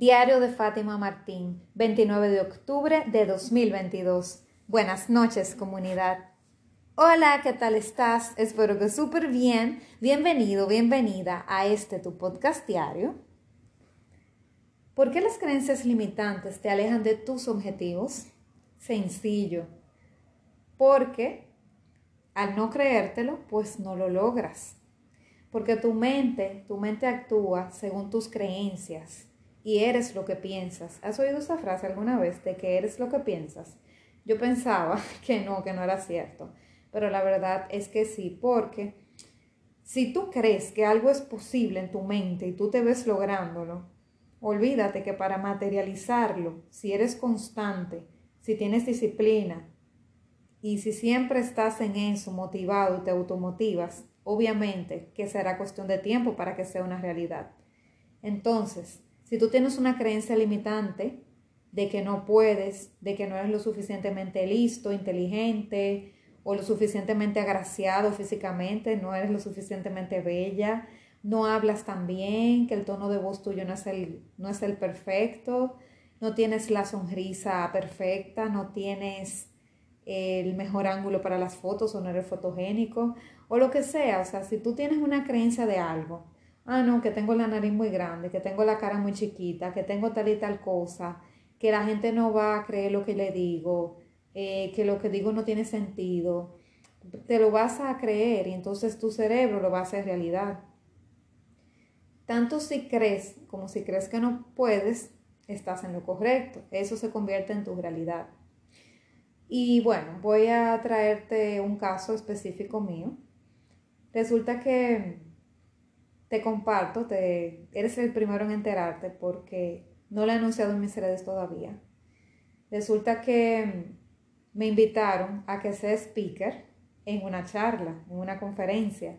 Diario de Fátima Martín, 29 de octubre de 2022. Buenas noches, comunidad. Hola, ¿qué tal estás? Espero que súper bien. Bienvenido, bienvenida a este tu podcast diario. ¿Por qué las creencias limitantes te alejan de tus objetivos? Sencillo. Porque al no creértelo, pues no lo logras. Porque tu mente, tu mente actúa según tus creencias y eres lo que piensas. ¿Has oído esa frase alguna vez de que eres lo que piensas? Yo pensaba que no, que no era cierto, pero la verdad es que sí, porque si tú crees que algo es posible en tu mente y tú te ves lográndolo, olvídate que para materializarlo, si eres constante, si tienes disciplina y si siempre estás en eso motivado y te automotivas, obviamente que será cuestión de tiempo para que sea una realidad. Entonces, si tú tienes una creencia limitante de que no puedes, de que no eres lo suficientemente listo, inteligente o lo suficientemente agraciado físicamente, no eres lo suficientemente bella, no hablas tan bien, que el tono de voz tuyo no es el, no es el perfecto, no tienes la sonrisa perfecta, no tienes el mejor ángulo para las fotos o no eres fotogénico o lo que sea. O sea, si tú tienes una creencia de algo, ah, no, que tengo la nariz muy grande, que tengo la cara muy chiquita, que tengo tal y tal cosa, que la gente no va a creer lo que le digo, eh, que lo que digo no tiene sentido, te lo vas a creer y entonces tu cerebro lo va a hacer realidad. Tanto si crees como si crees que no puedes, estás en lo correcto. Eso se convierte en tu realidad. Y bueno, voy a traerte un caso específico mío. Resulta que te comparto, te, eres el primero en enterarte porque no lo he anunciado en mis redes todavía. Resulta que me invitaron a que sea speaker en una charla, en una conferencia.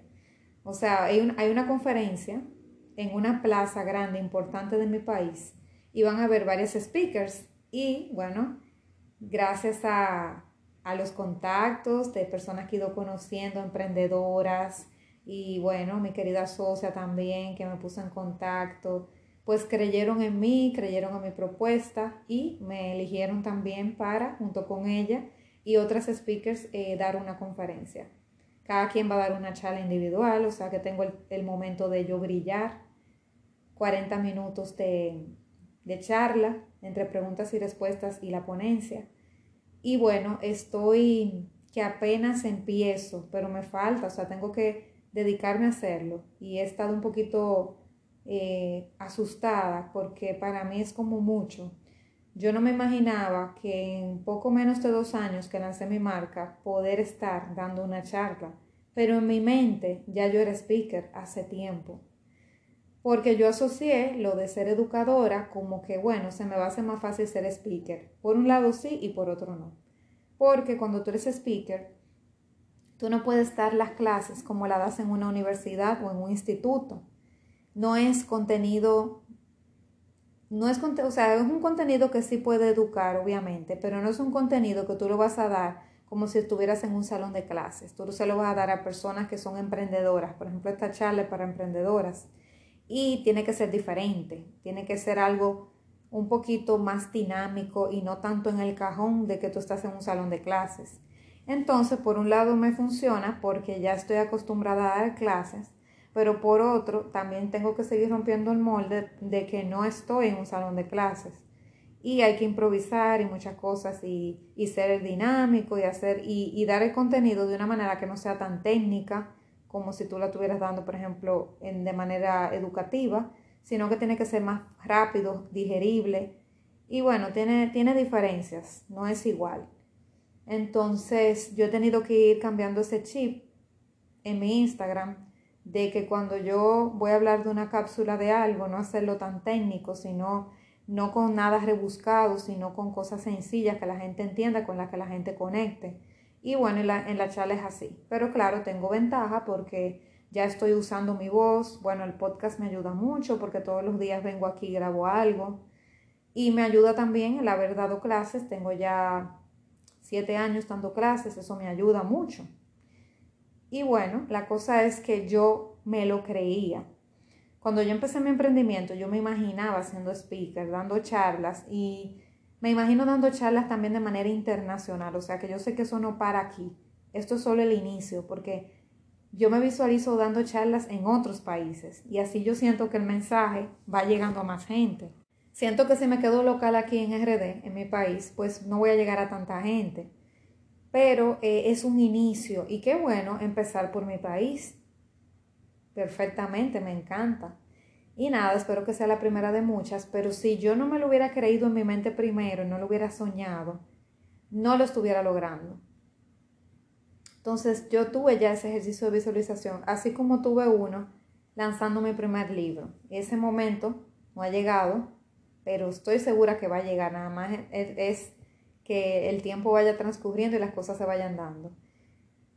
O sea, hay, hay una conferencia en una plaza grande, importante de mi país, y van a haber varios speakers. Y bueno, gracias a, a los contactos de personas que he ido conociendo, emprendedoras, y bueno, mi querida socia también que me puso en contacto, pues creyeron en mí, creyeron en mi propuesta y me eligieron también para, junto con ella y otras speakers, eh, dar una conferencia. Cada quien va a dar una charla individual, o sea que tengo el, momento de yo brillar, 40 minutos de, de charla entre preguntas y respuestas y la ponencia. Y bueno, estoy que apenas empiezo, pero me falta, o sea, tengo que dedicarme a hacerlo y he estado un poquito eh, asustada porque para mí es como mucho. Yo no me imaginaba que en poco menos de dos años que lancé mi marca poder estar dando una charla, pero en mi mente ya yo era speaker hace tiempo. Porque yo asocié lo de ser educadora como que, bueno, se me va a hacer más fácil ser speaker. Por un lado sí y por otro no. Porque cuando tú eres speaker, Tú no puedes dar las clases como la das en una universidad o en un instituto. No es contenido, no es, o sea, es un contenido que sí puede educar, obviamente, pero no es un contenido que tú lo vas a dar como si estuvieras en un salón de clases. Tú se lo vas a dar a personas que son emprendedoras. Por ejemplo, esta charla es para emprendedoras. Y tiene que ser diferente, tiene que ser algo un poquito más dinámico y no tanto en el cajón de que tú estás en un salón de clases. Entonces, por un lado me funciona porque ya estoy acostumbrada a dar clases, pero por otro también tengo que seguir rompiendo el molde de que no estoy en un salón de clases. Y hay que improvisar y muchas cosas y, ser dinámico y hacer y, dar el contenido de una manera que no sea tan técnica como si tú la estuvieras dando, por ejemplo, en, de manera educativa, sino que tiene que ser más rápido, digerible. Y bueno, tiene, tiene diferencias, no es igual. Entonces yo he tenido que ir cambiando ese chip en mi Instagram de que cuando yo voy a hablar de una cápsula de algo, no hacerlo tan técnico, sino no con nada rebuscado, sino con cosas sencillas que la gente entienda, con las que la gente conecte. Y bueno, en la, en la charla es así. Pero claro, tengo ventaja porque ya estoy usando mi voz. Bueno, el podcast me ayuda mucho porque todos los días vengo aquí y grabo algo. Y me ayuda también el haber dado clases. Tengo ya siete años dando clases, eso me ayuda mucho. Y bueno, la cosa es que yo me lo creía. Cuando yo empecé mi emprendimiento, yo me imaginaba siendo speaker, dando charlas y me imagino dando charlas también de manera internacional, o sea que yo sé que eso no para aquí. Esto es solo el inicio, porque yo me visualizo dando charlas en otros países y así yo siento que el mensaje va llegando a más gente. Siento que si me quedo local aquí en RD, en mi país, pues no voy a llegar a tanta gente. Pero eh, es un inicio y qué bueno empezar por mi país. Perfectamente, me encanta. Y nada, espero que sea la primera de muchas, pero si yo no me lo hubiera creído en mi mente primero y no lo hubiera soñado, no lo estuviera logrando. Entonces yo tuve ya ese ejercicio de visualización, así como tuve uno lanzando mi primer libro. Ese momento no ha llegado, pero estoy segura que va a llegar, nada más es, que el tiempo vaya transcurriendo y las cosas se vayan dando.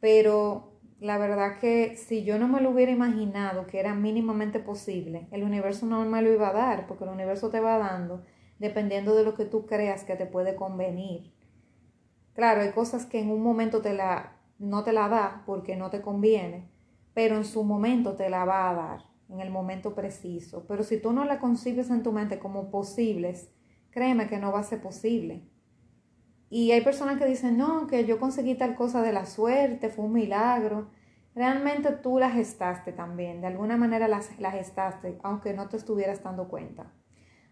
Pero la verdad que si yo no me lo hubiera imaginado que era mínimamente posible, el universo no me lo iba a dar, porque el universo te va dando dependiendo de lo que tú creas que te puede convenir. Claro, hay cosas que en un momento te la, no te la da porque no te conviene, pero en su momento te la va a dar en el momento preciso. Pero si tú no la concibes en tu mente como posibles, créeme que no va a ser posible. Y hay personas que dicen, no, que yo conseguí tal cosa de la suerte, fue un milagro. Realmente tú la gestaste también, de alguna manera la, la gestaste, aunque no te estuvieras dando cuenta.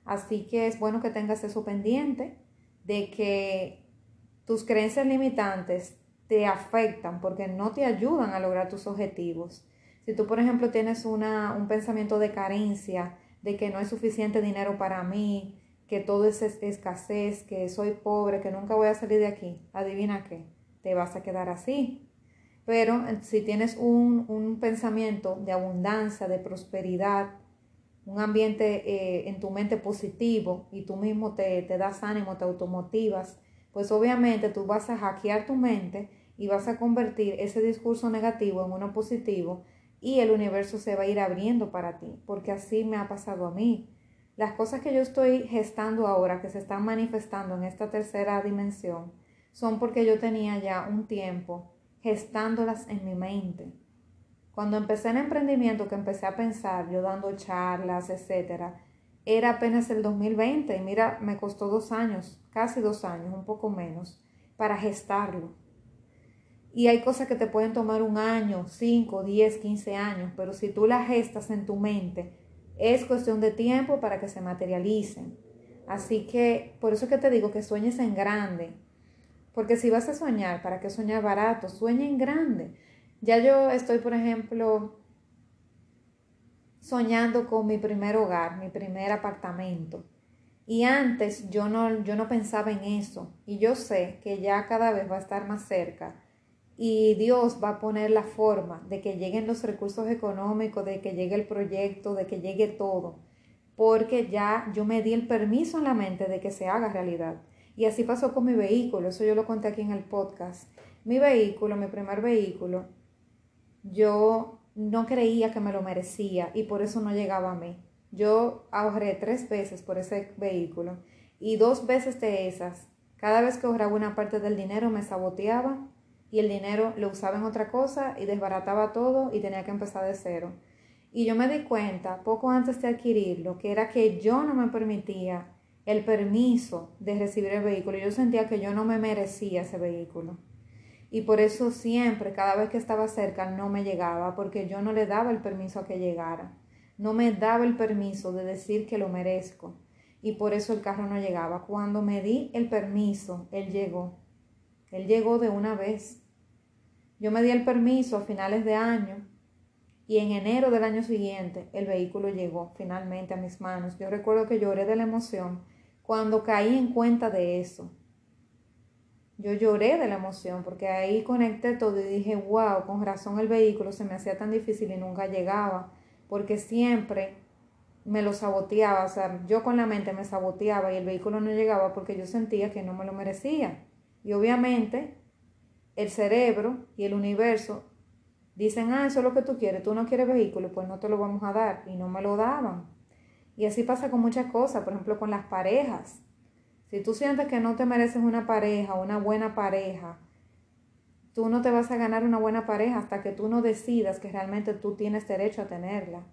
Así que es bueno que tengas eso pendiente, de que tus creencias limitantes te afectan porque no te ayudan a lograr tus objetivos. Si tú, por ejemplo, tienes una, un pensamiento de carencia, de que no hay suficiente dinero para mí, que todo es escasez, que soy pobre, que nunca voy a salir de aquí, adivina qué, te vas a quedar así. Pero eh, si tienes un, un pensamiento de abundancia, de prosperidad, un ambiente eh, en tu mente positivo y tú mismo te, te das ánimo, te automotivas, pues obviamente tú vas a hackear tu mente y vas a convertir ese discurso negativo en uno positivo y el universo se va a ir abriendo para ti, porque así me ha pasado a mí. Las cosas que yo estoy gestando ahora, que se están manifestando en esta tercera dimensión, son porque yo tenía ya un tiempo gestándolas en mi mente. Cuando empecé el emprendimiento, que empecé a pensar, yo dando charlas, etcétera, era apenas el 2020 y mira, me costó dos años, casi dos años, un poco menos, para gestarlo. Y hay cosas que te pueden tomar un año, 5, 10, 15 años, pero si tú las gestas en tu mente, es cuestión de tiempo para que se materialicen. Así que por eso es que te digo que sueñes en grande. Porque si vas a soñar, ¿para qué soñar barato? Sueña en grande. Ya yo estoy, por ejemplo, soñando con mi primer hogar, mi primer apartamento. Y antes yo no, yo no pensaba en eso. Y yo sé que ya cada vez va a estar más cerca y Dios va a poner la forma de que lleguen los recursos económicos, de que llegue el proyecto, de que llegue todo, porque ya yo me di el permiso en la mente de que se haga realidad. Y así pasó con mi vehículo, eso yo lo conté aquí en el podcast. Mi vehículo, mi primer vehículo, yo no creía que me lo merecía y por eso no llegaba a mí. Yo ahorré tres veces por ese vehículo y dos veces de esas, cada vez que ahorraba una parte del dinero me saboteaba y el dinero lo usaba en otra cosa y desbarataba todo y tenía que empezar de cero. Y yo me di cuenta poco antes de adquirirlo que era que yo no me permitía el permiso de recibir el vehículo. Yo sentía que yo no me merecía ese vehículo. Y por eso siempre, cada vez que estaba cerca, no me llegaba, porque yo no le daba el permiso a que llegara. No me daba el permiso de decir que lo merezco. Y por eso el carro no llegaba. Cuando me di el permiso, él llegó. Él llegó de una vez. Yo me di el permiso a finales de año y en enero del año siguiente el vehículo llegó finalmente a mis manos. Yo recuerdo que lloré de la emoción cuando caí en cuenta de eso. Yo lloré de la emoción porque ahí conecté todo y dije, wow, con razón el vehículo se me hacía tan difícil y nunca llegaba, porque siempre me lo saboteaba, o sea, yo con la mente me saboteaba y el vehículo no llegaba porque yo sentía que no me lo merecía. Y obviamente el cerebro y el universo dicen, ah, eso es lo que tú quieres, tú no quieres vehículo, pues no te lo vamos a dar. Y no me lo daban. Y así pasa con muchas cosas, por ejemplo, con las parejas. Si tú sientes que no te mereces una pareja, una buena pareja, tú no te vas a ganar una buena pareja hasta que tú no decidas que realmente tú tienes derecho a tenerla.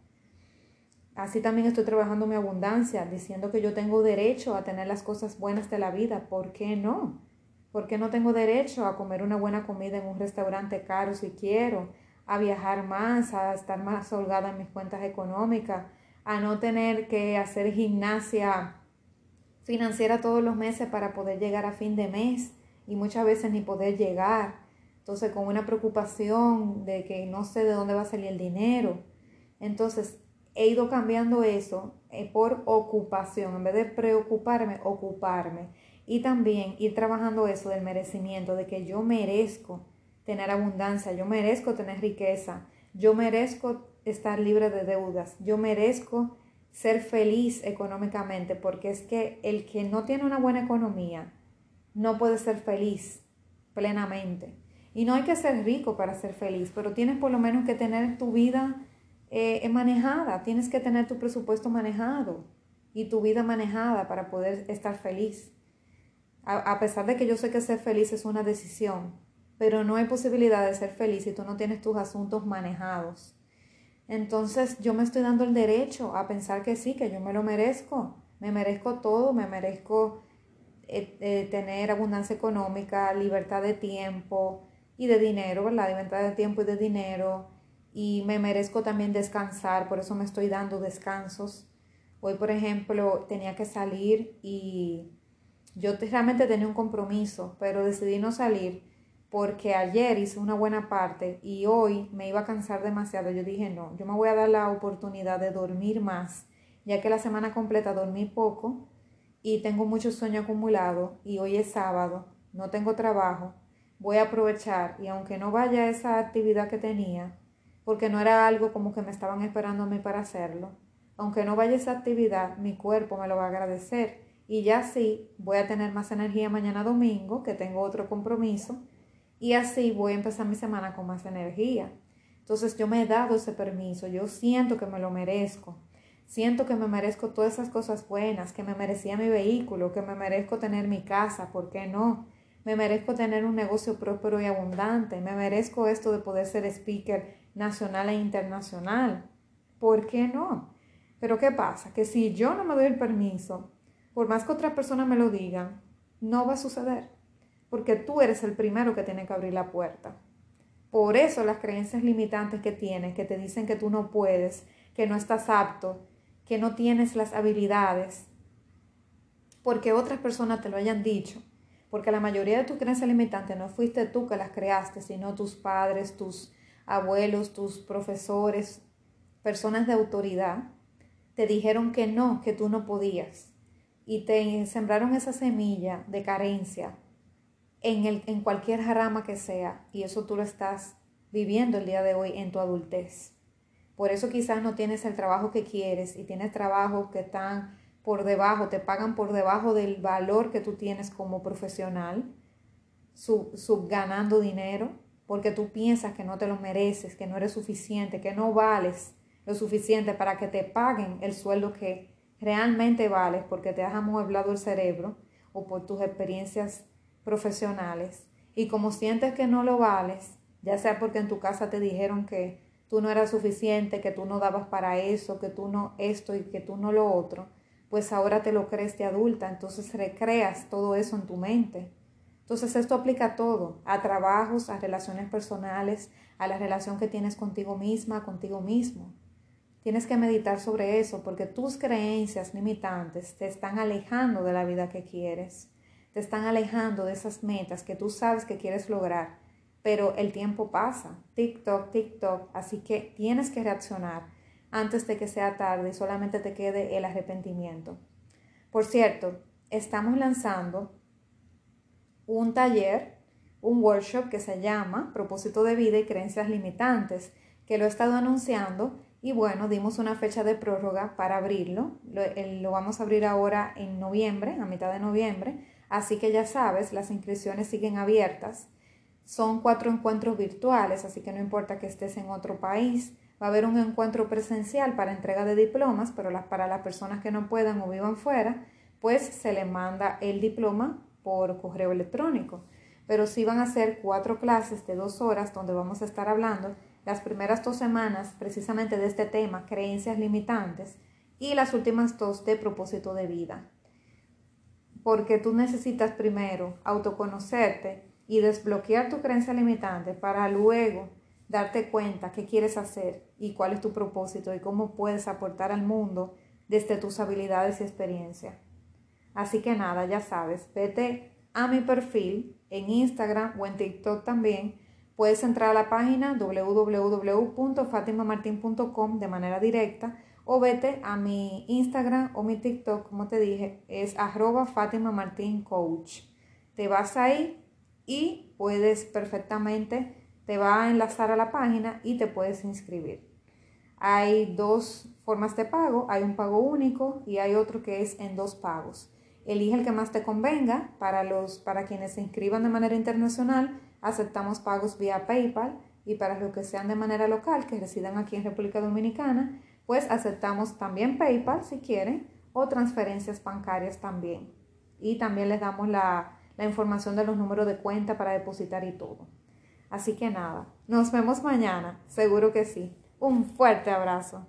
Así también estoy trabajando mi abundancia, diciendo que yo tengo derecho a tener las cosas buenas de la vida. ¿Por qué no? ¿Por qué no tengo derecho a comer una buena comida en un restaurante caro si quiero? A viajar más, a estar más holgada en mis cuentas económicas, a no tener que hacer gimnasia financiera todos los meses para poder llegar a fin de mes y muchas veces ni poder llegar. Entonces, con una preocupación de que no sé de dónde va a salir el dinero. Entonces, he ido cambiando eso eh, por ocupación, en vez de preocuparme, ocuparme. Y también ir trabajando eso del merecimiento, de que yo merezco tener abundancia, yo merezco tener riqueza, yo merezco estar libre de deudas, yo merezco ser feliz económicamente, porque es que el que no tiene una buena economía no puede ser feliz plenamente. Y no hay que ser rico para ser feliz, pero tienes por lo menos que tener tu vida eh, manejada, tienes que tener tu presupuesto manejado y tu vida manejada para poder estar feliz. A, pesar de que yo sé que ser feliz es una decisión, pero no hay posibilidad de ser feliz si tú no tienes tus asuntos manejados. Entonces yo me estoy dando el derecho a pensar que sí, que yo me lo merezco. Me merezco todo, me merezco eh, eh, tener abundancia económica, libertad de tiempo y de dinero, ¿verdad? Libertad de tiempo y de dinero, y me merezco también descansar, por eso me estoy dando descansos. Hoy, por ejemplo, tenía que salir y yo realmente tenía un compromiso, pero decidí no salir porque ayer hice una buena parte y hoy me iba a cansar demasiado. Yo dije, no, yo me voy a dar la oportunidad de dormir más, ya que la semana completa dormí poco y tengo mucho sueño acumulado y hoy es sábado, no tengo trabajo, voy a aprovechar y aunque no vaya a esa actividad que tenía, porque no era algo como que me estaban esperando a mí para hacerlo. Aunque no vaya esa actividad, mi cuerpo me lo va a agradecer y ya así voy a tener más energía mañana domingo, que tengo otro compromiso, y así voy a empezar mi semana con más energía. Entonces yo me he dado ese permiso, yo siento que me lo merezco, siento que me merezco todas esas cosas buenas, que me merecía mi vehículo, que me merezco tener mi casa, ¿por qué no? Me merezco tener un negocio próspero y abundante, me merezco esto de poder ser speaker nacional e internacional. ¿Por qué no? Pero ¿qué pasa? Que si yo no me doy el permiso, por más que otras personas me lo digan, no va a suceder. Porque tú eres el primero que tiene que abrir la puerta. Por eso las creencias limitantes que tienes, que te dicen que tú no puedes, que no estás apto, que no tienes las habilidades, porque otras personas te lo hayan dicho, porque la mayoría de tus creencias limitantes no fuiste tú que las creaste, sino tus padres, tus abuelos, tus profesores, personas de autoridad, te dijeron que no, que tú no podías. Y te sembraron esa semilla de carencia en, el, en cualquier rama que sea. Y eso tú lo estás viviendo el día de hoy en tu adultez. Por eso quizás no tienes el trabajo que quieres y tienes trabajos que están por debajo, te pagan por debajo del valor que tú tienes como profesional, subganando dinero porque tú piensas que no te lo mereces, que no eres suficiente, que no vales lo suficiente para que te paguen el sueldo que realmente vales porque te has amueblado el cerebro o por tus experiencias profesionales. Y como sientes que no lo vales, ya sea porque en tu casa te dijeron que tú no eras suficiente, que tú no dabas para eso, que tú no esto y que tú no lo otro, pues ahora te lo crees de adulta, entonces recreas todo eso en tu mente entonces esto aplica a todo, a trabajos, a relaciones personales, a la relación que tienes contigo misma, contigo mismo. Tienes que meditar sobre eso porque tus creencias limitantes te están alejando de la vida que quieres, te están alejando de esas metas que tú sabes que quieres lograr, pero el tiempo pasa, TikTok, TikTok, así que tienes que reaccionar antes de que sea tarde y solamente te quede el arrepentimiento. Por cierto, estamos lanzando un taller, un workshop que se llama Propósito de Vida y Creencias Limitantes, que lo he estado anunciando y bueno, dimos una fecha de prórroga para abrirlo. Lo, vamos a abrir ahora en noviembre, a mitad de noviembre, así que ya sabes, las inscripciones siguen abiertas. Son cuatro encuentros virtuales, así que no importa que estés en otro país. Va a haber un encuentro presencial para entrega de diplomas, pero para las personas que no puedan o vivan fuera, pues se le manda el diploma por correo electrónico. Pero sí van a ser cuatro clases de dos horas donde vamos a estar hablando las primeras dos semanas precisamente de este tema, creencias limitantes, y las últimas dos de propósito de vida. Porque tú necesitas primero autoconocerte y desbloquear tu creencia limitante para luego darte cuenta qué quieres hacer y cuál es tu propósito y cómo puedes aportar al mundo desde tus habilidades y experiencia. Así que nada, ya sabes, vete a mi perfil en Instagram o en TikTok también. Puedes entrar a la página www.fatimamartin.com de manera directa o vete a mi Instagram o mi TikTok, como te dije, es arroba Fátima Martín Coach. Te vas ahí y puedes perfectamente, te va a enlazar a la página y te puedes inscribir. Hay dos formas de pago, hay un pago único y hay otro que es en dos pagos. Elige el que más te convenga. Para, los, para quienes se inscriban de manera internacional, aceptamos pagos vía PayPal y para los que sean de manera local, que residan aquí en República Dominicana, pues aceptamos también PayPal si quieren o transferencias bancarias también. Y también les damos la, la información de los números de cuenta para depositar y todo. Así que nada, nos vemos mañana, seguro que sí. Un fuerte abrazo.